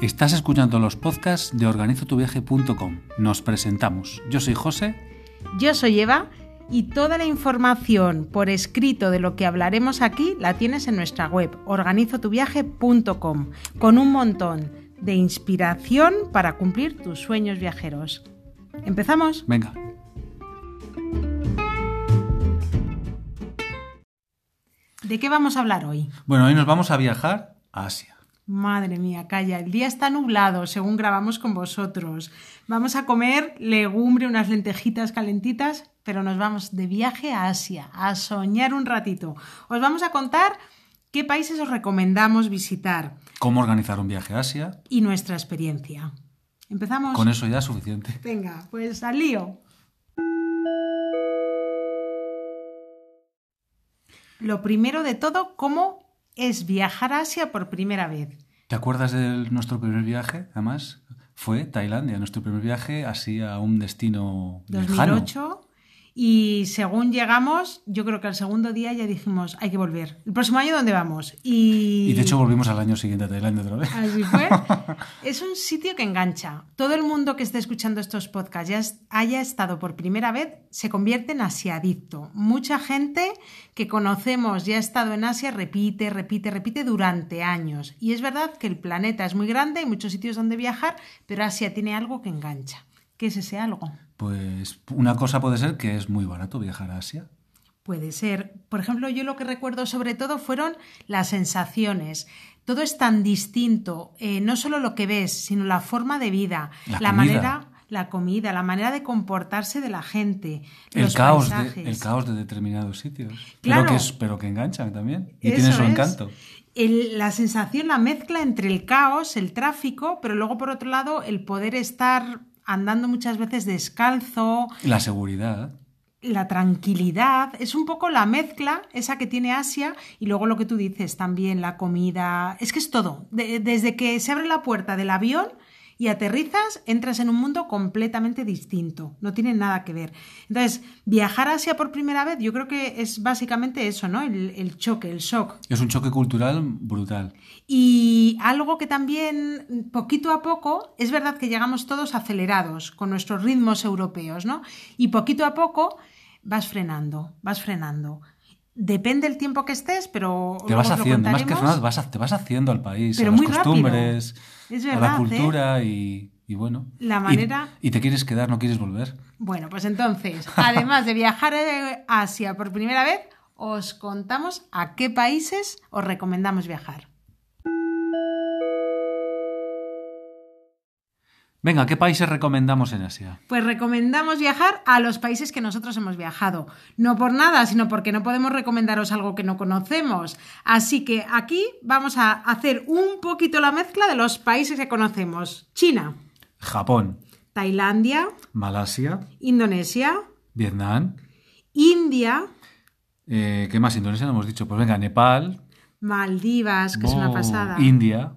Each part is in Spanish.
Estás escuchando los podcasts de organizotuviaje.com. Nos presentamos. Yo soy José. Yo soy Eva y toda la información por escrito de lo que hablaremos aquí la tienes en nuestra web organizotuviaje.com con un montón de inspiración para cumplir tus sueños viajeros. ¿Empezamos? Venga. ¿De qué vamos a hablar hoy? Bueno, hoy nos vamos a viajar a Asia. Madre mía, calla, el día está nublado según grabamos con vosotros. Vamos a comer legumbre, unas lentejitas calentitas, pero nos vamos de viaje a Asia, a soñar un ratito. Os vamos a contar qué países os recomendamos visitar. ¿Cómo organizar un viaje a Asia? Y nuestra experiencia. ¿Empezamos? Con eso ya es suficiente. Venga, pues al lío. Lo primero de todo, ¿cómo es viajar a Asia por primera vez? ¿Te acuerdas de nuestro primer viaje? Además, fue Tailandia, nuestro primer viaje así a un destino 2008. lejano. Y según llegamos, yo creo que al segundo día ya dijimos, hay que volver. ¿El próximo año dónde vamos? Y, Y de hecho volvimos al año siguiente a Tailandia otra vez. Así fue. es un sitio que engancha. Todo el mundo que esté escuchando estos podcasts ya haya estado por primera vez se convierte en asiadicto. Mucha gente que conocemos ya ha estado en Asia repite, repite, repite durante años. Y es verdad que el planeta es muy grande, hay muchos sitios donde viajar, pero Asia tiene algo que engancha. ¿Qué es ese algo? Pues una cosa puede ser que es muy barato viajar a Asia. Puede ser. Por ejemplo, yo lo que recuerdo sobre todo fueron las sensaciones. Todo es tan distinto, eh, no solo lo que ves, sino la forma de vida, La manera, la comida, la manera de comportarse de la gente, El los caos, de, el caos de determinados sitios. Claro. Pero, que pero que enganchan también. Y tienen su encanto. El- la sensación, la mezcla entre el caos, el tráfico, pero luego por otro lado el poder estar andando muchas veces descalzo, La seguridad. la tranquilidad, es un poco la mezcla esa que tiene Asia y luego lo que tú dices también, la comida, es que es todo. De- desde que se abre la puerta del avión y aterrizas, entras en un mundo completamente distinto, no tiene nada que ver. Entonces, viajar a Asia por primera vez, yo creo que es básicamente eso, ¿no? El, el choque, el shock. Es un choque cultural brutal. Y algo que también, poquito a poco, es verdad que llegamos todos acelerados con nuestros ritmos europeos, ¿no? Y poquito a poco vas frenando, vas frenando. Depende el tiempo que estés, pero Te vas haciendo, más que vas a- te vas haciendo al país, Pero a las muy costumbres, Es a la ¿eh? cultura y, y bueno. La Y- manera- Y, te quieres quedar, no quieres volver. Bueno, pues entonces, además de viajar a Asia por primera vez, os contamos a qué países os recomendamos viajar. Venga, ¿qué países recomendamos en Asia? Pues recomendamos viajar a los países que nosotros hemos viajado. No por nada, sino porque no podemos recomendaros algo que no conocemos. Así que aquí vamos a hacer un poquito la mezcla de los países que conocemos. China, Japón, Tailandia, Malasia, Indonesia, Vietnam. India, eh, ¿Qué más? Indonesia no hemos dicho. Pues venga, Nepal. Maldivas, que es una oh, pasada. India.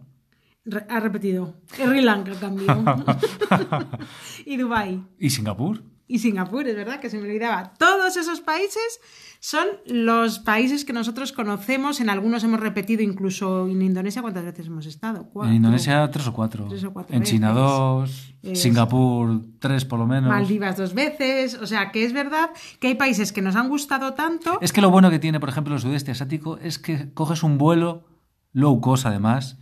Re- ha repetido. Sri Lanka también. y Dubái. Y Singapur. Y Singapur, es verdad que se me olvidaba. Todos esos países son los países que nosotros conocemos. En algunos hemos repetido, incluso en Indonesia, ¿cuántas veces hemos estado? Cuatro. En Indonesia tres o cuatro. Tres o cuatro en China dos. Es- Singapur tres por lo menos. Maldivas dos veces. O sea, que es verdad que hay países que nos han gustado tanto. Es que lo bueno que tiene, por ejemplo, el sudeste asiático es que coges un vuelo low cost además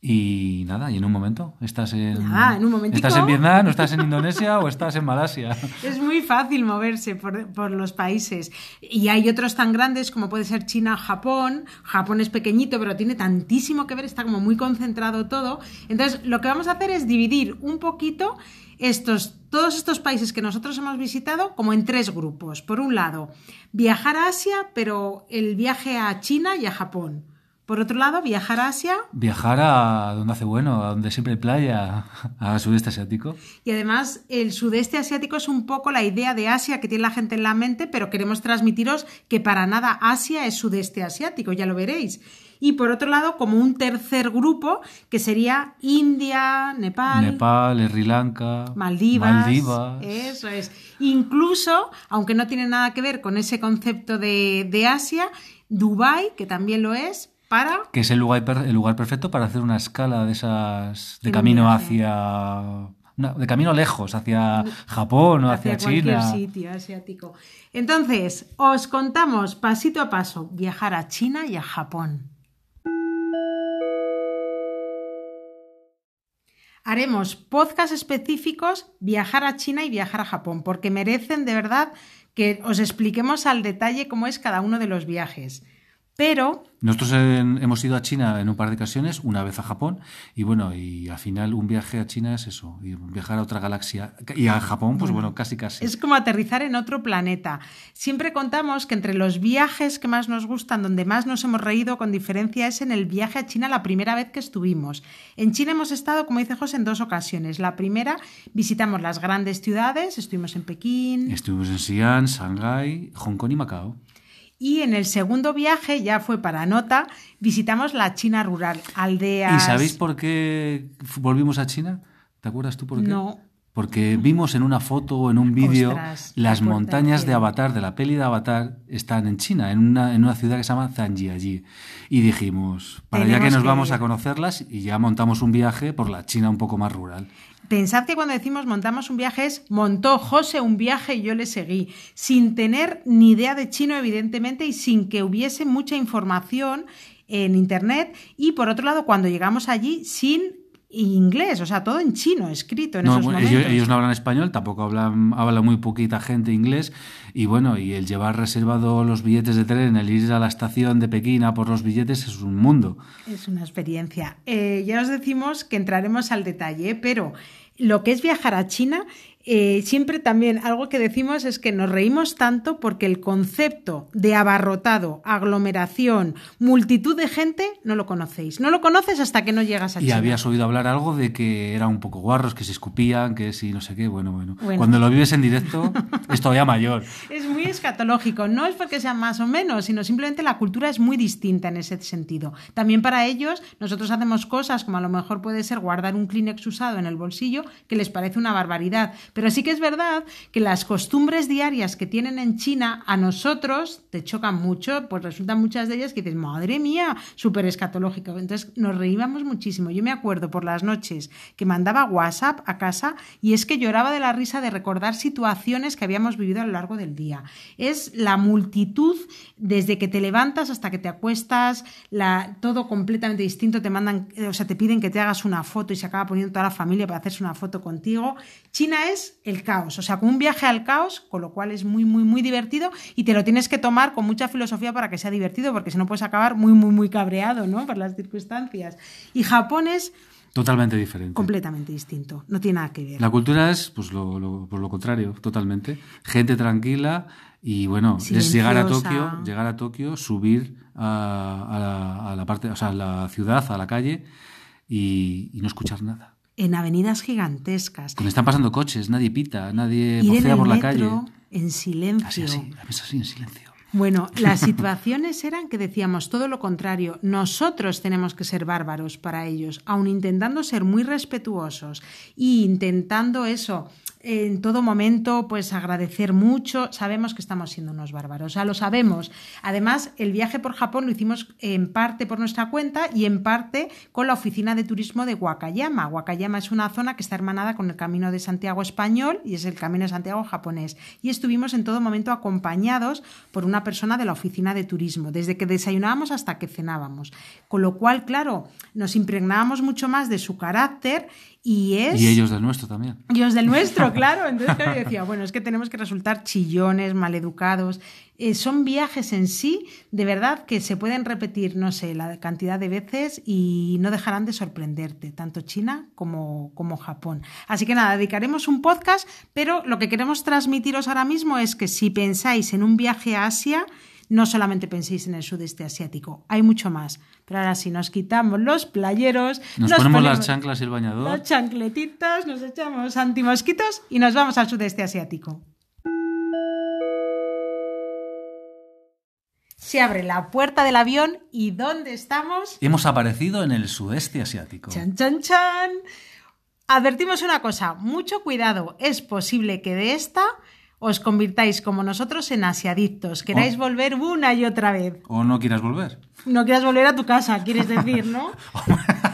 y nada, y en un momento estás en un estás en Vietnam, o estás en Indonesia o estás en Malasia. Es muy fácil moverse por, por los países. Y hay otros tan grandes como puede ser China, Japón. Japón es pequeñito, pero tiene tantísimo que ver, está como muy concentrado todo. Entonces, lo que vamos a hacer es dividir un poquito estos, todos estos países que nosotros hemos visitado como en tres grupos. Por un lado, viajar a Asia, pero el viaje a China y a Japón. Por otro lado, viajar a Asia Viajar a donde hace bueno, a donde siempre hay playa, al sudeste asiático. Y además, el sudeste asiático es un poco la idea de Asia que tiene la gente en la mente, pero queremos transmitiros que para nada Asia es sudeste asiático, ya lo veréis. Y por otro lado, como un tercer grupo, que sería India, Nepal, Nepal, Sri Lanka, Maldivas. Maldivas. Eso es. Incluso, aunque no tiene nada que ver con ese concepto de, de Asia, Dubái, que también lo es, para... Que es el lugar, el lugar perfecto para hacer una escala de esas. de camino hacia. de camino lejos, hacia Japón o hacia, hacia cualquier China. sitio asiático. Entonces, os contamos pasito a paso viajar a China y a Japón. Haremos podcast específicos viajar a China y viajar a Japón, porque merecen de verdad que os expliquemos al detalle cómo es cada uno de los viajes. Pero Nosotros en- hemos ido a China en un par de ocasiones, una vez a Japón, y bueno, y al final un viaje a China es eso, y viajar a otra galaxia. Y a Japón, pues bueno, casi casi. Es como aterrizar en otro planeta. Siempre contamos que entre los viajes que más nos gustan, donde más nos hemos reído con diferencia, es en el viaje a China la primera vez que estuvimos. En China hemos estado, como dice José, en dos ocasiones. La primera, visitamos las grandes ciudades, estuvimos en Pekín. Estuvimos en Xi'an, Shanghái, Hong Kong y Macao. Y en el segundo viaje, ya fue para nota, visitamos la China rural, aldeas. ¿Y sabéis por qué volvimos a China? ¿Te acuerdas tú por qué? No. Porque vimos en una foto o en un vídeo las montañas de cielo. Avatar, de la peli de Avatar, están en China, en una, en una ciudad que se llama Zhangjiajie. Y dijimos, para ya que nos que vamos ir. a conocerlas, y ya montamos un viaje por la China un poco más rural. Pensad que cuando decimos montamos un viaje es montó José un viaje y yo le seguí, sin tener ni idea de chino, evidentemente, y sin que hubiese mucha información en internet. Y por otro lado, cuando llegamos allí, sin inglés, o sea, todo en chino escrito en No, esos momentos. ellos, ellos no hablan español, tampoco hablan, habla muy poquita gente inglés. Y bueno, y el llevar reservado los billetes de tren, el ir a la estación de Pekín a por los billetes es un mundo. Es una experiencia. Eh, ya os decimos que entraremos al detalle, pero lo que es viajar a China, eh, siempre también algo que decimos es que nos reímos tanto porque el concepto de abarrotado, aglomeración, multitud de gente, no lo conocéis. No lo conoces hasta que no llegas a Y China. habías oído hablar algo de que eran un poco guarros, que se escupían, que si no sé qué. Bueno, bueno. Bueno. Cuando lo vives en directo, es todavía mayor. Es muy escatológico, no es porque sean más o menos, sino simplemente la cultura es muy distinta en ese sentido. También para ellos, nosotros hacemos cosas como a lo mejor puede ser guardar un Kleenex usado en el bolsillo, que les parece una barbaridad. Pero sí que es verdad que las costumbres diarias que tienen en China a nosotros te chocan mucho, pues resultan muchas de ellas que dices, madre mía, súper escatológico. Entonces nos reíamos muchísimo. Yo me acuerdo por las noches que mandaba WhatsApp a casa y es que lloraba de la risa de recordar situaciones que habíamos vivido a lo largo del día. Es la multitud desde que te levantas hasta que te acuestas, la, todo completamente distinto. Te mandan, o sea, te piden que te hagas una foto y se acaba poniendo toda la familia para hacerse una foto contigo. China es el caos, o sea, como un viaje al caos, con lo cual es muy, muy, muy divertido y te lo tienes que tomar con mucha filosofía para que sea divertido, porque si no puedes acabar muy, muy, muy cabreado, ¿no? Por las circunstancias. Y Japón es Totalmente diferente. completamente distinto, no tiene nada que ver. La cultura es, pues, lo, lo- por lo contrario, totalmente. Gente tranquila y, bueno, es llegar a. Tokio, llegar a Tokio, subir a, a la, a la parte, o sea, a la ciudad, a la calle y, y no escuchar nada. En avenidas gigantescas. Cuando están pasando coches, nadie pita, nadie el por la metro calle. en silencio. Así, así, a veces así, en silencio. Bueno, las situaciones eran que decíamos todo lo contrario. Nosotros tenemos que ser bárbaros para ellos, aun intentando ser muy respetuosos y intentando eso en todo momento, pues agradecer mucho. Sabemos que estamos siendo unos bárbaros, o sea, lo sabemos. Además, el viaje por Japón lo hicimos en parte por nuestra cuenta y en parte con la oficina de turismo de Wakayama. Wakayama es una zona que está hermanada con el Camino de Santiago español y es el Camino de Santiago japonés. Y estuvimos en todo momento acompañados por una persona de la oficina de turismo, desde que desayunábamos hasta que cenábamos. Con lo cual, claro, nos impregnábamos mucho más de su carácter y es... Y ellos del nuestro también. Y los del nuestro, claro. Entonces claro, yo decía, bueno, es que tenemos que resultar chillones, maleducados. Eh, son viajes en sí, de verdad, que se pueden repetir, no sé, la cantidad de veces y no dejarán de sorprenderte, tanto China como, como Japón. Así que nada, dedicaremos un podcast, pero lo que queremos transmitiros ahora mismo es que si pensáis en un viaje a Asia, no solamente penséis en el sudeste asiático, hay mucho más. Pero ahora sí, nos quitamos los playeros, Nos, ponemos, las chanclas y el bañador. las chancletitas, nos echamos antimosquitos y nos vamos al sudeste asiático. Se abre la puerta del avión y ¿dónde estamos? Hemos aparecido en el sudeste asiático. Chan, chan, chan. Advertimos una cosa, mucho cuidado, es posible que de esta os convirtáis como nosotros en asiadictos, queráis volver una y otra vez. ¿O no quieras volver? No quieras volver a tu casa, quieres decir, ¿no?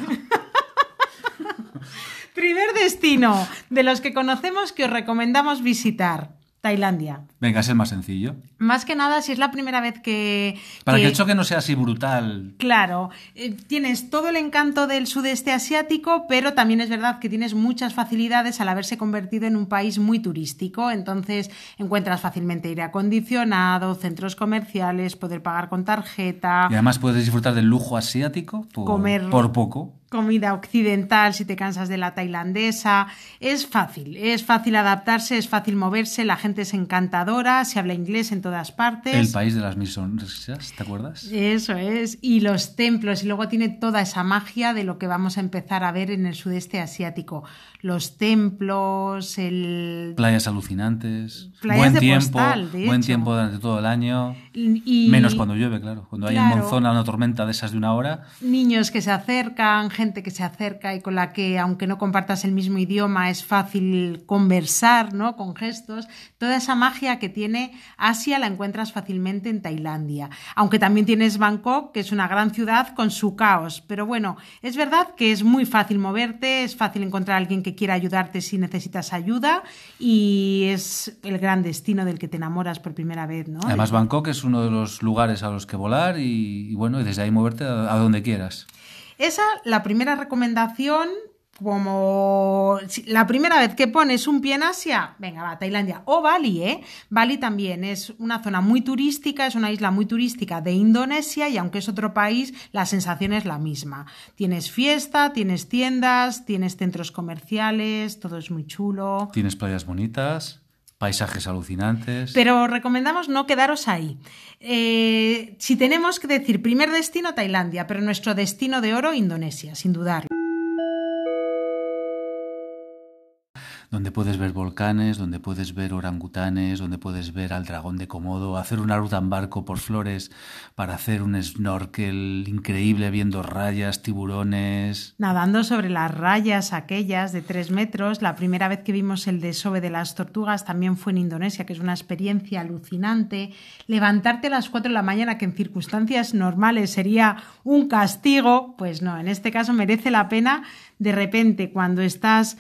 Primer destino de los que conocemos que os recomendamos visitar, Tailandia. Venga, es el más sencillo. Más que nada, si es la primera vez que... Para que el choque no sea así brutal. Claro, eh, tienes todo el encanto del sudeste asiático, pero también es verdad que tienes muchas facilidades al haberse convertido en un país muy turístico. Entonces encuentras fácilmente aire acondicionado, centros comerciales, poder pagar con tarjeta, Y además puedes disfrutar del lujo asiático por, Comer. por poco. Comida occidental si te cansas de la tailandesa. Es fácil, es fácil adaptarse, es fácil moverse, la gente es encantadora, se habla inglés en todas partes. El país de las mil sonrisas, ¿te acuerdas? Eso es, y los templos, y luego tiene toda esa magia de lo que vamos a empezar a ver en el sudeste asiático. Los templos, el... Playas alucinantes, Playas buen de tiempo, postal, de buen hecho. tiempo durante todo el año, Y menos cuando llueve, claro. Cuando hay en monzón una tormenta de esas de una hora, niños que se acercan, gente que se acerca y con la que, aunque no compartas el mismo idioma, es fácil conversar, ¿no? Con gestos. Toda esa magia que tiene Asia la encuentras fácilmente en Tailandia. Aunque también tienes Bangkok, que es una gran ciudad con su caos. Pero bueno, es verdad que es muy fácil moverte, es fácil encontrar a alguien que quiera ayudarte si necesitas ayuda y es el gran destino del que te enamoras por primera vez, ¿no? además Bangkok es uno de los lugares a los que volar y, y bueno, y desde ahí moverte a, a donde quieras. Esa, la primera recomendación, como la primera vez que pones un pie en Asia, venga, va, Tailandia o Bali, ¿eh? Bali también es una zona muy turística, es una isla muy turística de Indonesia y aunque es otro país, la sensación es la misma. Tienes fiesta, tienes tiendas, tienes centros comerciales, todo es muy chulo. Tienes playas bonitas, paisajes alucinantes. Pero recomendamos no quedaros ahí. Eh, si tenemos que decir primer destino, Tailandia, pero nuestro destino de oro, Indonesia, sin dudarlo. Donde puedes ver volcanes, donde puedes ver orangutanes, donde puedes ver al dragón de Komodo, hacer una ruta en barco por flores para hacer un snorkel increíble viendo rayas, tiburones. Nadando sobre las rayas aquellas de tres metros. La primera vez que vimos el desove de las tortugas también fue en Indonesia, que es una experiencia alucinante. Levantarte a las 4 de la mañana, que en circunstancias normales sería un castigo, pues no, en este caso merece la pena. De repente, cuando estás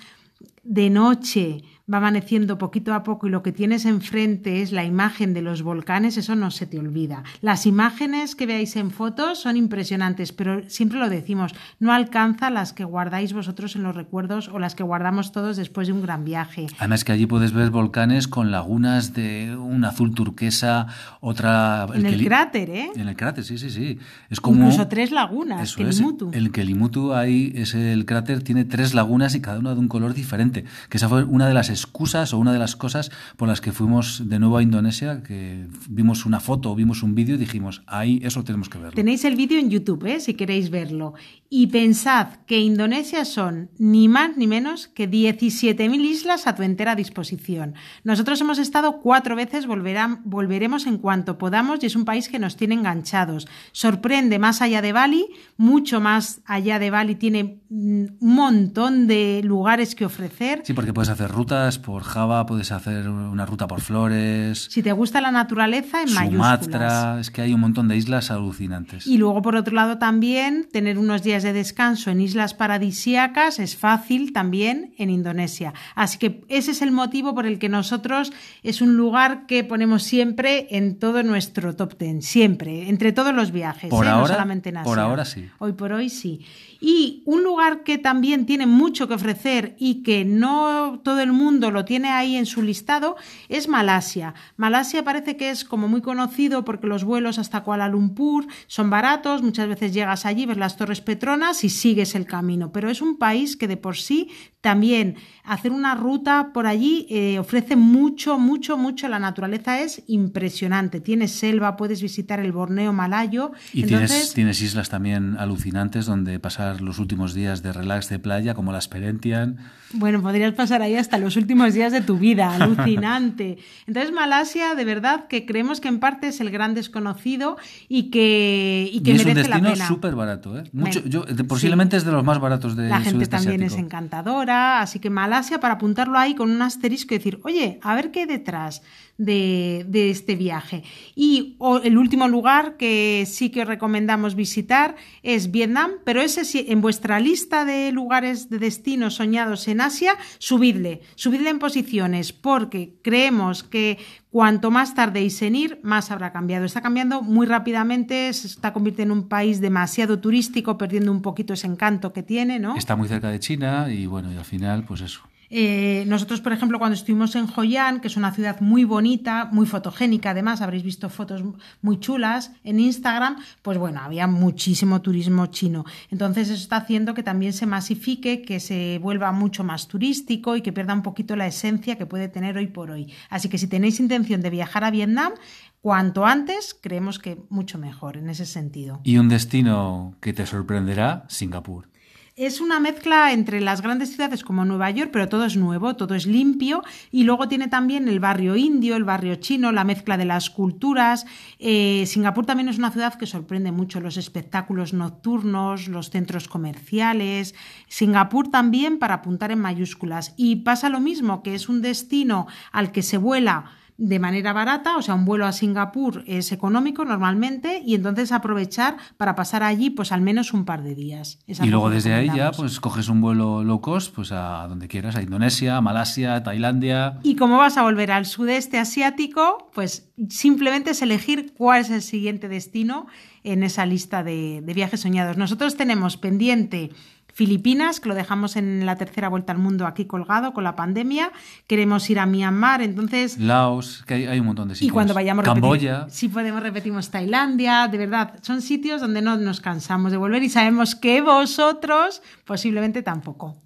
de noche, va amaneciendo poquito a poco y lo que tienes enfrente es la imagen de los volcanes, eso no se te olvida. Las imágenes que veáis en fotos son impresionantes, pero siempre lo decimos, no alcanza las que guardáis vosotros en los recuerdos o las que guardamos todos después de un gran viaje. Además que allí puedes ver volcanes con lagunas de un azul turquesa, otra... en el Keli- cráter, ¿eh? En el cráter, sí, sí, sí. Es como... Incluso tres lagunas, Eso que es. Mutu. El Kelimutu ahí es el cráter, tiene tres lagunas y cada una de un color diferente. Que esa fue una de las excusas o una de las cosas por las que fuimos de nuevo a Indonesia, que vimos una foto o vimos un vídeo y dijimos, ahí eso tenemos que verlo. Tenéis el vídeo en YouTube, ¿eh? si queréis verlo. Y pensad que Indonesia son ni más ni menos que 17.000 islas a tu entera disposición. Nosotros hemos estado cuatro veces, volverán- volveremos en cuanto podamos y es un país que nos tiene enganchados. Sorprende más allá de Bali, mucho más allá de Bali, tiene mm, un montón de lugares que ofrecer. Sí, porque puedes hacer rutas por Java, puedes hacer una ruta por Flores, Si te gusta la naturaleza, en mayúsculas. Sumatra, es que hay un montón de islas alucinantes. Y luego, por otro lado, también tener unos días de descanso en islas paradisíacas es fácil también en Indonesia. Así que ese es el motivo por el que nosotros es un lugar que ponemos siempre en todo nuestro top ten, siempre, entre todos los viajes, Por ¿eh? no ahora- solamente en Asia. por ahora sí. Hoy por hoy sí. Y un lugar que también tiene mucho que ofrecer y que no todo el mundo lo tiene ahí en su listado es Malasia. Malasia parece que es como muy conocido porque los vuelos hasta Kuala Lumpur son baratos, muchas veces llegas allí, ves las Torres Petronas y sigues el camino, pero es un país que de por sí también hacer una ruta por allí eh, ofrece mucho, mucho, mucho. La naturaleza es impresionante. Tienes selva, puedes visitar el Borneo malayo. Y Entonces, tienes, tienes islas también alucinantes donde pasar los últimos días de relax de playa, como las Perentian. Bueno, podrías pasar ahí hasta los últimos días de tu vida, alucinante. Entonces, Malasia, de verdad que creemos que en parte es el gran desconocido y que, y que y es un merece destino súper barato. ¿eh? Mucho, yo, de- sí. posiblemente es de los más baratos del La gente sudeste también es encantadora, Así que Malasia para apuntarlo ahí con un asterisco y decir, oye, a ver qué detrás de, este viaje. Y el último lugar que sí que recomendamos visitar es Vietnam, pero ese sí, en vuestra lista de lugares de destinos soñados en Asia, subidle, subidle en posiciones, porque creemos que cuanto más tardéis en ir, más habrá cambiado. Está cambiando muy rápidamente, se está convirtiendo en un país demasiado turístico, perdiendo un poquito ese encanto que tiene, ¿no? Está muy cerca de China y bueno, y al final, pues eso. Eh, nosotros, por ejemplo, cuando estuvimos en Hoi An, que es una ciudad muy bonita, muy fotogénica, además, habréis visto fotos muy chulas en Instagram, pues bueno, había muchísimo turismo chino. Entonces, eso está haciendo que también se masifique, que se vuelva mucho más turístico y que pierda un poquito la esencia que puede tener hoy por hoy. Así que si tenéis intención de viajar a Vietnam, cuanto antes, creemos que mucho mejor en ese sentido. Y un destino que te sorprenderá, Singapur. Es una mezcla entre las grandes ciudades como Nueva York, pero todo es nuevo, todo es limpio. Y luego tiene también el barrio indio, el barrio chino, la mezcla de las culturas. Eh, Singapur también es una ciudad que sorprende mucho los espectáculos nocturnos, los centros comerciales. Singapur también para apuntar en mayúsculas. Y pasa lo mismo, que es un destino al que se vuela de manera barata, o sea, un vuelo a Singapur es económico normalmente y entonces aprovechar para pasar allí pues al menos un par de días. y luego desde ahí ya pues coges un vuelo low cost pues a donde quieras, a Indonesia, a Malasia, Tailandia. Y como vas a volver al sudeste asiático, pues simplemente es elegir cuál es el siguiente destino en esa lista de, de viajes soñados. Nosotros tenemos pendiente Filipinas, que lo dejamos en la tercera vuelta al mundo aquí colgado con la pandemia. Queremos ir a Myanmar, entonces. Laos, que hay, un montón de sitios. Y cuando vayamos Camboya. si podemos, repetimos Tailandia. De verdad, son sitios donde no nos cansamos de volver y sabemos que vosotros posiblemente tampoco.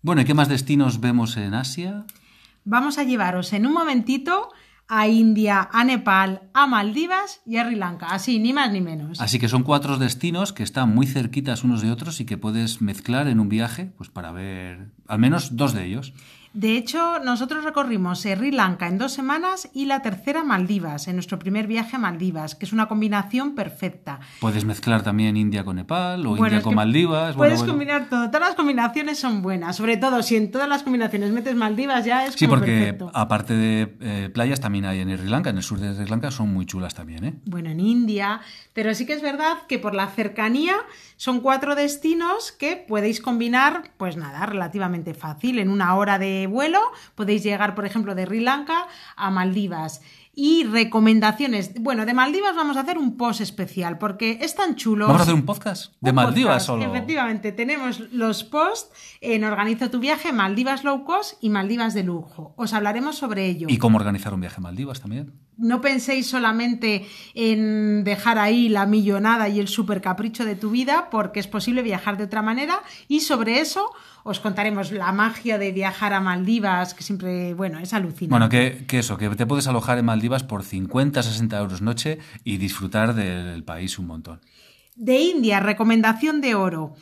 Bueno, ¿y qué más destinos vemos en Asia? Vamos a llevaros en un momentito a India, a Nepal, a Maldivas y a Sri Lanka. Así, ni más ni menos. Así que son cuatro destinos que están muy cerquitas unos de otros y que puedes mezclar en un viaje pues para ver al menos dos de ellos. De hecho, nosotros recorrimos Sri Lanka en dos semanas y la tercera Maldivas, en nuestro primer viaje a Maldivas, que es una combinación perfecta. Puedes mezclar también India con Nepal o India con Maldivas. Puedes combinar todo. Todas las combinaciones son buenas. Sobre todo si en todas las combinaciones metes Maldivas ya es Sí, porque aparte de eh, playas también hay en Sri Lanka. En el sur de Sri Lanka son muy chulas también. ¿eh? Bueno, en India. Pero sí que es verdad que por la cercanía son cuatro destinos que podéis combinar, pues nada, relativamente fácil. En una hora de vuelo podéis llegar, por ejemplo, de Sri Lanka a Maldivas y recomendaciones. Bueno, de Maldivas vamos a hacer un post especial porque es tan chulo. Vamos a hacer un podcast de Maldivas solo. Efectivamente, tenemos los posts en Organizo tu viaje, Maldivas low cost y Maldivas de lujo. Os hablaremos sobre ello. Y cómo organizar un viaje a Maldivas también. No penséis solamente en dejar ahí la millonada y el super capricho de tu vida, porque es posible viajar de otra manera y sobre eso os contaremos la magia de viajar a Maldivas, que siempre, bueno, es alucinante. Bueno, que, que eso, que te puedes alojar en Maldivas por 50, 60 euros noche y disfrutar del país un montón. De India, recomendación de oro.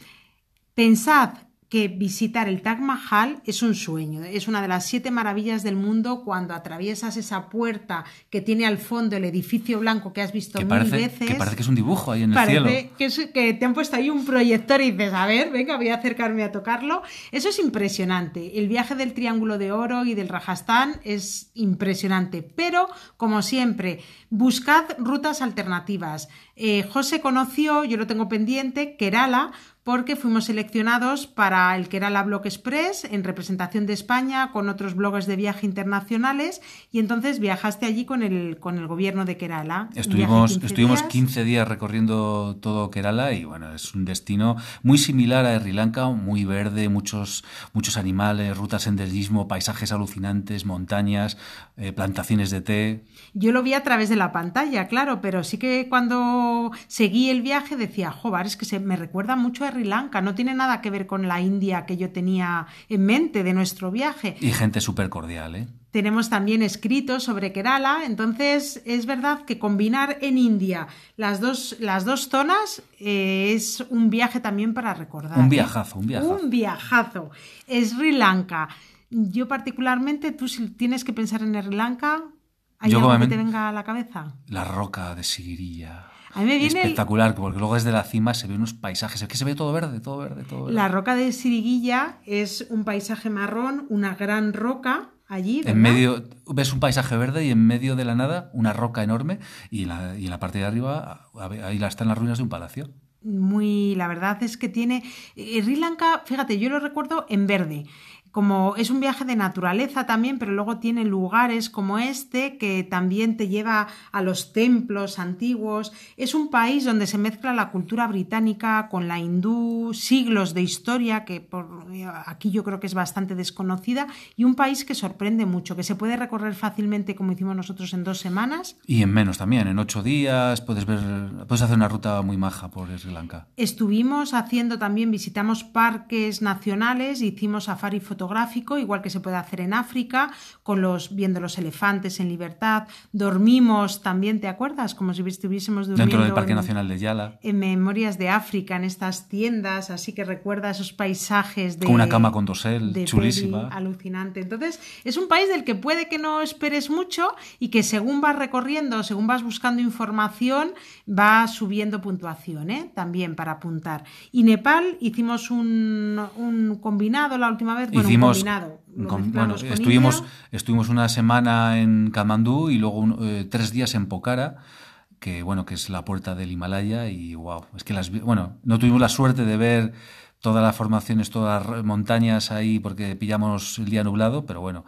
Pensad que visitar el Taj Mahal es un sueño, es una de las siete maravillas del mundo cuando atraviesas esa puerta que tiene al fondo el edificio blanco que has visto mil veces. Que parece que es un dibujo ahí en el cielo. Que, que te han puesto ahí un proyector y dices, a ver, venga, voy a acercarme a tocarlo. Eso es impresionante. El viaje del Triángulo de Oro y del Rajasthan es impresionante, pero como siempre, buscad rutas alternativas. Eh, José conoció, yo lo tengo pendiente, Kerala, porque fuimos seleccionados para el que era la Blog Express en representación de España con otros bloggers de viaje internacionales y entonces viajaste allí con el, con el gobierno de Kerala. Estuvimos 15 estuvimos 15 días recorriendo todo Kerala y bueno, es un destino muy similar a Sri Lanka, muy verde, muchos, muchos animales, rutas senderismo, paisajes alucinantes, montañas, eh, plantaciones de té. Yo lo vi a través de la pantalla, claro, pero sí que cuando seguí el viaje decía, joder, es que se me recuerda mucho a Sri Lanka, no tiene nada que ver con la India que yo tenía en mente de nuestro viaje. Y gente súper cordial, ¿eh? Tenemos también escritos sobre Kerala, entonces es verdad que combinar en India las dos, las dos zonas eh, es un viaje también para recordar. Un ¿eh? viajazo, un viajazo. Un viajazo. Sri Lanka. Yo particularmente, tú si tienes que pensar en Sri Lanka, ¿Hay Yo algo que me- te venga a la cabeza? La roca de Sigirilla. A mí me viene el- Espectacular, porque luego desde la cima se ven unos paisajes. Es que se ve todo verde, todo verde, todo verde. La roca de Siriguilla es un paisaje marrón, una gran roca allí. ¿verdad? En medio, ves un paisaje verde y en medio de la nada una roca enorme y, la- y en la parte de arriba ahí están las ruinas de un palacio. Muy, la verdad es que tiene. eh, Sri Lanka, fíjate, yo lo recuerdo en verde. Como es un viaje de naturaleza también, pero luego tiene lugares como este que también te lleva a los templos antiguos. Es un país donde se mezcla la cultura británica con la hindú, siglos de historia que por aquí yo creo que es bastante desconocida y un país que sorprende mucho, que se puede recorrer fácilmente como hicimos nosotros en dos semanas. Y en menos también, en ocho días puedes ver, puedes hacer una ruta muy maja por Sri Lanka. Estuvimos haciendo también, visitamos parques nacionales, hicimos safari fotográfico, igual que se puede hacer en África, con los, viendo los elefantes en libertad. Dormimos también, ¿te acuerdas? Como si estuviésemos durmiendo Dentro del Parque en, Nacional de Yala, en Memorias de África, en estas tiendas, así que recuerda esos paisajes de... con una cama con dosel, de chulísima. alucinante. Entonces, es un país del que puede que no esperes mucho y que según vas recorriendo, según vas buscando información, va subiendo puntuación, ¿eh? También para apuntar. Y Nepal hicimos un, un combinado la última vez, bueno, Hicimos, con- bueno, estuvimos, India. estuvimos una semana en Kamandú y luego un- eh, tres días en Pokhara, que bueno, que es la puerta del Himalaya y wow, es que las, bueno, no tuvimos la suerte de ver todas las formaciones, todas las montañas ahí porque pillamos el día nublado, pero bueno,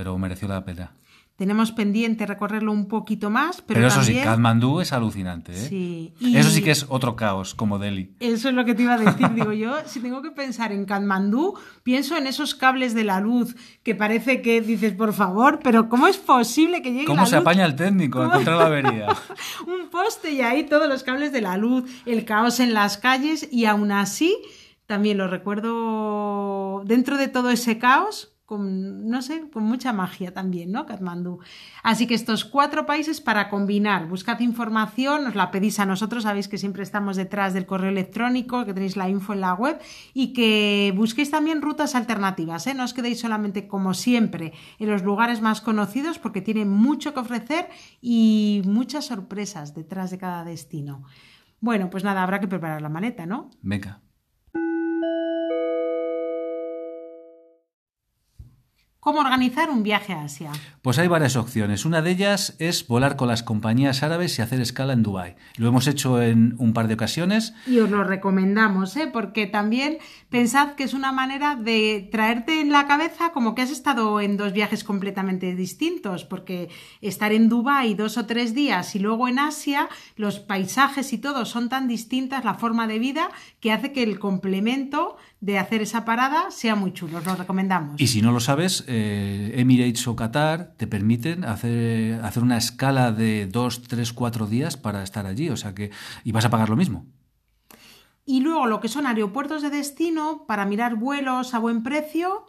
pero mereció la pena. Tenemos pendiente recorrerlo un poquito más, pero, Pero, eso sí. Katmandú es alucinante, ¿eh? Sí, y- Eso sí que es otro caos, como Delhi. Eso es lo que te iba a decir, digo yo, si tengo que pensar en Katmandú, pienso en esos cables de la luz que parece que dices, por favor, pero ¿cómo es posible que llegue ¿Cómo la se luz? apaña el técnico a encontrar la avería? Un poste y ahí todos los cables de la luz, el caos en las calles y aún así también lo recuerdo dentro de todo ese caos con, no sé, con mucha magia también, ¿no? Katmandú. Así que estos cuatro países para combinar, buscad información, os la pedís a nosotros, sabéis que siempre estamos detrás del correo electrónico, que tenéis la info en la web y que busquéis también rutas alternativas, ¿eh? No os quedéis solamente como siempre en los lugares más conocidos porque tiene mucho que ofrecer y muchas sorpresas detrás de cada destino. Bueno, pues nada, habrá que preparar la maleta, ¿no? Venga. ¿Cómo organizar un viaje a Asia? Pues hay varias opciones. Una de ellas es volar con las compañías árabes y hacer escala en Dubái. Lo hemos hecho en un par de ocasiones. Y os lo recomendamos, ¿eh? porque también pensad que es una manera de traerte en la cabeza como que has estado en dos viajes completamente distintos, porque estar en Dubái dos o tres días y luego en Asia, los paisajes y todo son tan distintas, la forma de vida, que hace que el complemento de hacer esa parada sea muy chulo. Os lo recomendamos. Y si no lo sabes, eh, Emirates o Qatar te permiten hacer, hacer una escala de dos, tres, cuatro días para estar allí. O sea que. Y vas a pagar lo mismo. Y luego lo que son aeropuertos de destino para mirar vuelos a buen precio,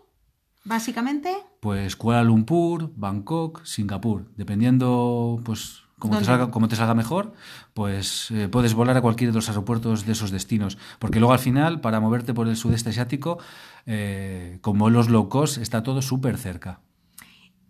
básicamente. Pues Kuala Lumpur, Bangkok, Singapur. Dependiendo, pues. Como te, salga, como te salga mejor, pues eh, puedes volar a cualquiera de los aeropuertos de esos destinos. Porque luego al final, para moverte por el sudeste asiático, eh, con vuelos low cost, está todo súper cerca.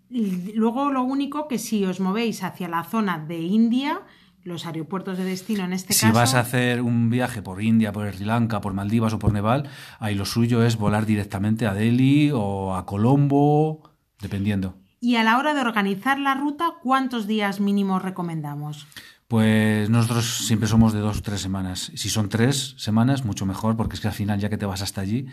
Luego lo único que si os movéis hacia la zona de India, los aeropuertos de destino en este Si caso, vas a hacer un viaje por India, por Sri Lanka, por Maldivas o por Nepal, ahí lo suyo es volar directamente a Delhi o a Colombo, dependiendo. Y a la hora de organizar la ruta, ¿cuántos días mínimos recomendamos? Pues nosotros siempre somos de dos o tres semanas. Si son tres semanas, mucho mejor, porque es que al final, ya que te vas hasta allí,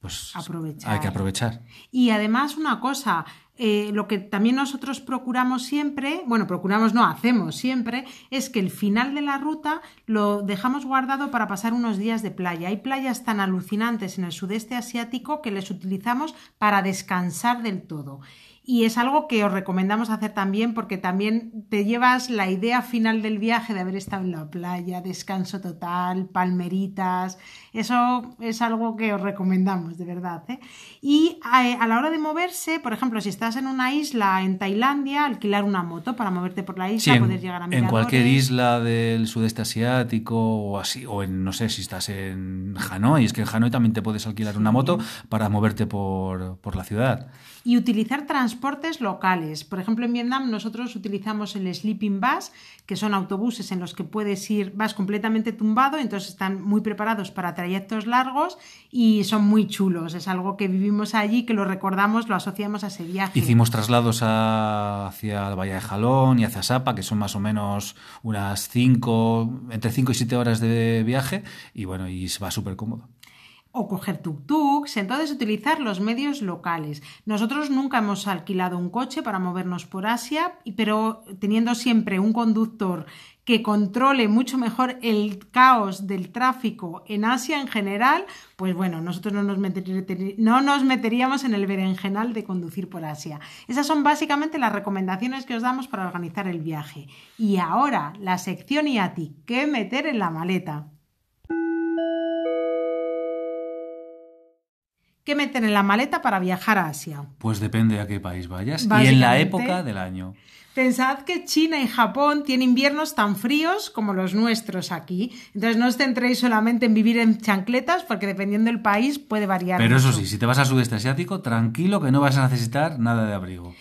pues Aprovechar. hay que aprovechar. Y además una cosa, eh, lo que también nosotros procuramos siempre, bueno, procuramos no, hacemos siempre, es que el final de la ruta lo dejamos guardado para pasar unos días de playa. Hay playas tan alucinantes en el sudeste asiático que les utilizamos para descansar del todo. Y es algo que os recomendamos hacer también porque también te llevas la idea final del viaje de haber estado en la playa, descanso total, palmeritas. Eso es algo que os recomendamos, de verdad. ¿eh? Y a, a la hora de moverse, por ejemplo, si estás en una isla en Tailandia, alquilar una moto para moverte por la Sí, isla, en, poder llegar a en miradores. cualquier isla del sudeste asiático o así, o en, no sé, si estás en Hanoi, es que en Hanoi también te puedes alquilar una moto para moverte por, por la ciudad. Y utilizar transporte transportes locales. Por ejemplo, en Vietnam nosotros utilizamos el sleeping bus, que son autobuses en los que puedes ir, vas completamente tumbado, entonces están muy preparados para trayectos largos y son muy chulos. Es algo que vivimos allí, que lo recordamos, lo asociamos a ese viaje. Hicimos traslados hacia el Valle de Jalón y hacia Sapa, que son más o menos unas 5, entre 5 y 7 horas de viaje, y bueno, y se va súper cómodo o coger tuk-tuks, entonces utilizar los medios locales. Nosotros nunca hemos alquilado un coche para movernos por Asia, pero teniendo siempre un conductor que controle mucho mejor el caos del tráfico en Asia en general, pues bueno, nosotros no nos, no nos meteríamos en el berenjenal de conducir por Asia. Esas son básicamente las recomendaciones que os damos para organizar el viaje. Y ahora, la sección IATI, ¿qué meter en la maleta? ¿Qué meten en la maleta para viajar a Asia? Pues depende a qué país vayas y en la época del año. Pensad que China y Japón tienen inviernos tan fríos como los nuestros aquí. Entonces no os centréis solamente en vivir en chancletas porque dependiendo del país puede variar. Pero eso sí, si te vas al sudeste asiático, tranquilo que no vas a necesitar nada de abrigo.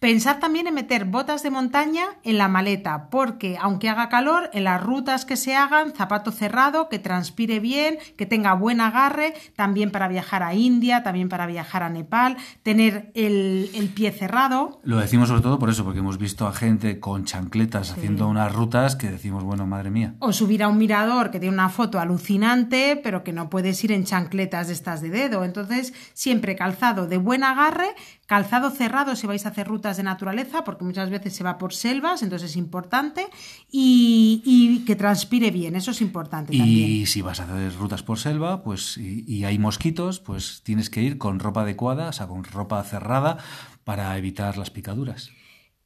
Pensad también en meter botas de montaña en la maleta, porque aunque haga calor, en las rutas que se hagan, zapato cerrado, que transpire bien, que tenga buen agarre, también para viajar a India, también para viajar a Nepal, tener el, pie cerrado. Lo decimos sobre todo por eso, porque hemos visto a gente con chancletas haciendo unas rutas que decimos, bueno, madre mía. O subir a un mirador que tiene una foto alucinante, pero que no puedes ir en chancletas de estas de dedo. Entonces, siempre calzado de buen agarre, calzado cerrado si vais a hacer rutas de naturaleza, porque muchas veces se va por selvas, entonces es importante, y, que transpire bien, eso es importante. Y si vas a hacer rutas por selva, pues y, hay mosquitos, pues tienes que ir con ropa adecuada, o sea, con ropa cerrada para evitar las picaduras.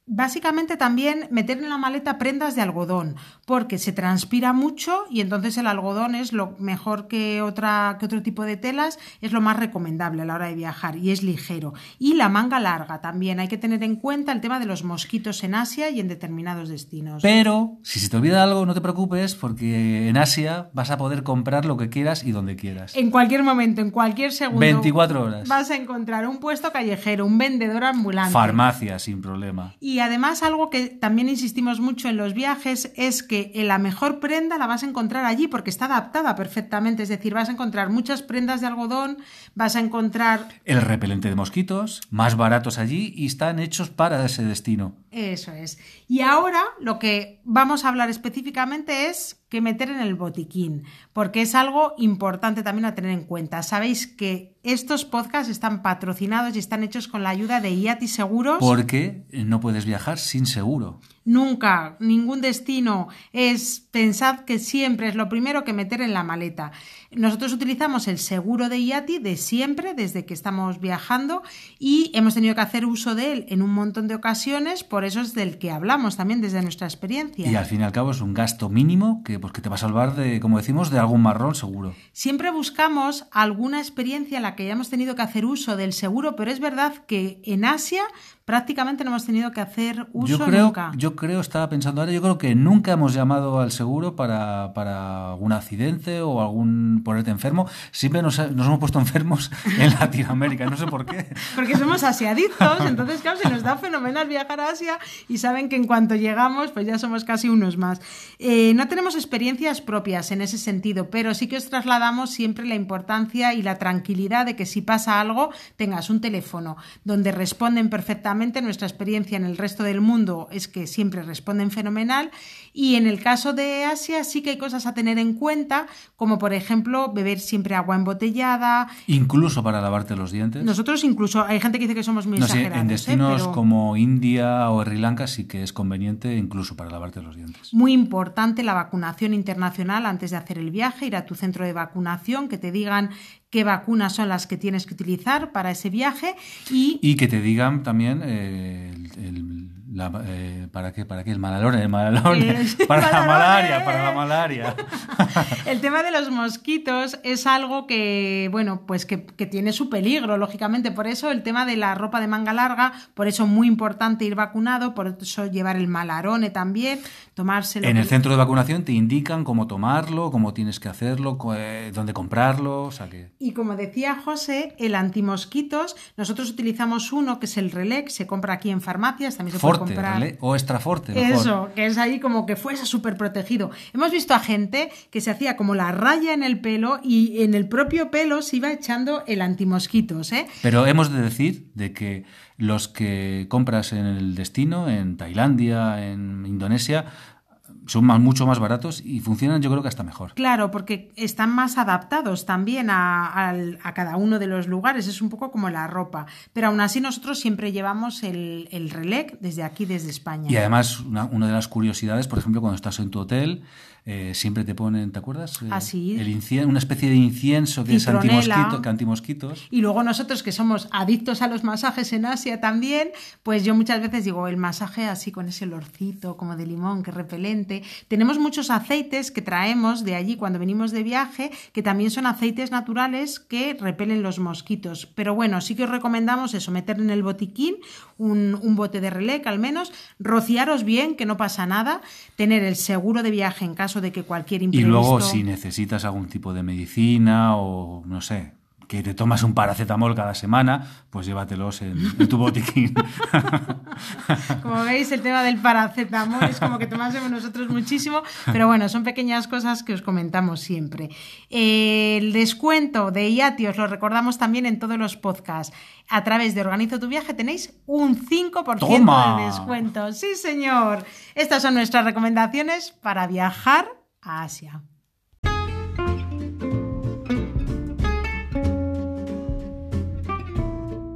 Básicamente también meter en la maleta prendas de algodón, porque se transpira mucho y entonces el algodón es lo mejor que, otra, que otro tipo de telas, es lo más recomendable a la hora de viajar y es ligero. Y la manga larga también, hay que tener en cuenta el tema de los mosquitos en Asia y en determinados destinos. Pero si se te olvida algo, no te preocupes, porque en Asia vas a poder comprar lo que quieras y donde quieras. En cualquier momento, en cualquier segundo. 24 horas. Vas a encontrar un puesto callejero, un vendedor ambulante. Farmacia, sin problema. Y además algo que también insistimos mucho en los viajes es que la mejor prenda la vas a encontrar allí porque está adaptada perfectamente. Es decir, vas a encontrar muchas prendas de algodón, vas a encontrar... El repelente de mosquitos, más baratos allí y están hechos para ese destino. Eso es. Y ahora lo que vamos a hablar específicamente es qué meter en el botiquín, porque es algo importante también a tener en cuenta. Sabéis que estos podcasts están patrocinados y están hechos con la ayuda de IATI Seguros. Porque no puedes viajar sin seguro. Nunca, ningún destino es, pensad que siempre es lo primero que meter en la maleta. Nosotros utilizamos el seguro de IATI de siempre, desde que estamos viajando, y hemos tenido que hacer uso de él en un montón de ocasiones, por eso es del que hablamos también desde nuestra experiencia. Y al fin y al cabo es un gasto mínimo que, pues, que te va a salvar de, como decimos, de algún marrón seguro. Siempre buscamos alguna experiencia en la que hayamos tenido que hacer uso del seguro, pero es verdad que en Asia prácticamente no hemos tenido que hacer uso yo creo, nunca. Yo creo, estaba pensando ahora, yo creo que nunca hemos llamado al seguro para, para algún accidente o algún ponerte enfermo. Siempre nos, nos, hemos puesto enfermos en Latinoamérica, no sé por qué. Porque somos asiadictos, entonces claro, se nos da fenomenal viajar a Asia y saben que en cuanto llegamos, pues ya somos casi unos más. Eh, no tenemos experiencias propias en ese sentido, pero sí que os trasladamos siempre la importancia y la tranquilidad de que si pasa algo, tengas un teléfono donde responden perfectamente nuestra experiencia en el resto del mundo es que siempre responden fenomenal y en el caso de Asia sí que hay cosas a tener en cuenta, como por ejemplo beber siempre agua embotellada. Incluso para lavarte los dientes. Nosotros incluso, hay gente que dice que somos muy exagerados. en ¿eh? destinos como India o Sri Lanka sí que es conveniente incluso para lavarte los dientes. Muy importante la vacunación internacional antes de hacer el viaje, ir a tu centro de vacunación, que te digan qué vacunas son las que tienes que utilizar para ese viaje y... Y que te digan también eh, La, eh, ¿Para qué? ¿Para qué? El malalón, el malalón. Para la malaria, eh. para la malaria. El tema de los mosquitos es algo que, bueno, pues que, que tiene su peligro, lógicamente. Por eso el tema de la ropa de manga larga, por eso muy importante ir vacunado, por eso llevar el malarone también, tomárselo. En el centro de vacunación te indican cómo tomarlo, cómo tienes que hacerlo, eh, dónde comprarlo, o sea que... Y como decía José, el antimosquitos, nosotros utilizamos uno que es el Relec, se compra aquí en farmacias, también se Forte, O extra forte, mejor. Eso, que es ahí como que fuese súper protegido. Hemos visto a gente que se hacía como la raya en el pelo y en el propio pelo se iba echando el antimosquitos, ¿eh? Pero hemos de decir de que los que compras en el destino, en Tailandia, en Indonesia, son más, mucho más baratos y funcionan yo creo que hasta mejor. Claro, porque están más adaptados también a, a cada uno de los lugares, es un poco como la ropa. Pero aún así nosotros siempre llevamos el, el Relec desde aquí, desde España. Y además, una, una de las curiosidades, por ejemplo, cuando estás en tu hotel, eh, siempre te ponen, ¿te acuerdas? Eh, Ah, sí. el incien- una especie de incienso que es antimosquito, antimosquitos. Y luego nosotros que somos adictos a los masajes en Asia también, pues yo muchas veces digo, el masaje así con ese olorcito como de limón, que repelente. Tenemos muchos aceites que traemos de allí cuando venimos de viaje, que también son aceites naturales que repelen los mosquitos. Pero bueno, sí que os recomendamos eso, meter en el botiquín un, un bote de relec al menos, rociaros bien, que no pasa nada, tener el seguro de viaje en caso de que cualquier Y luego, si necesitas algún tipo de medicina o, no sé, que te tomas un paracetamol cada semana, pues llévatelos en, en tu botiquín. Como veis, el tema del paracetamol es como que tomásemos nosotros muchísimo, pero bueno, son pequeñas cosas que os comentamos siempre. El descuento de IATI os lo recordamos también en todos los podcasts. A través de Organizo tu viaje tenéis un 5% ¡Toma! de descuento. Sí, señor. Estas son nuestras recomendaciones para viajar a Asia.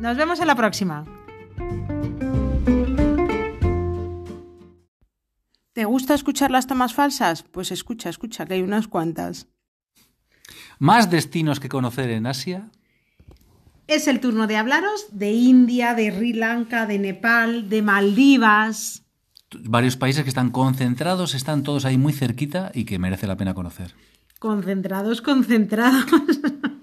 Nos vemos en la próxima. ¿Te gusta escuchar las tomas falsas? Pues escucha, escucha, que hay unas cuantas. Más destinos que conocer en Asia. Es el turno de hablaros de India, de Sri Lanka, de Nepal, de Maldivas. Varios países que están concentrados, están todos ahí muy cerquita y que merece la pena conocer. Concentrados, concentrados.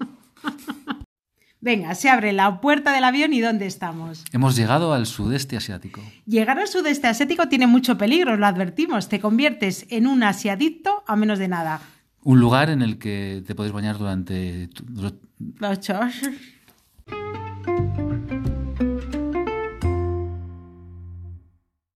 Venga, se abre la puerta del avión y ¿dónde estamos? Hemos llegado al sudeste asiático. Llegar al sudeste asiático tiene mucho peligro, lo advertimos. Te conviertes en un asiadicto a menos de nada. Un lugar en el que te puedes bañar durante... Los chos.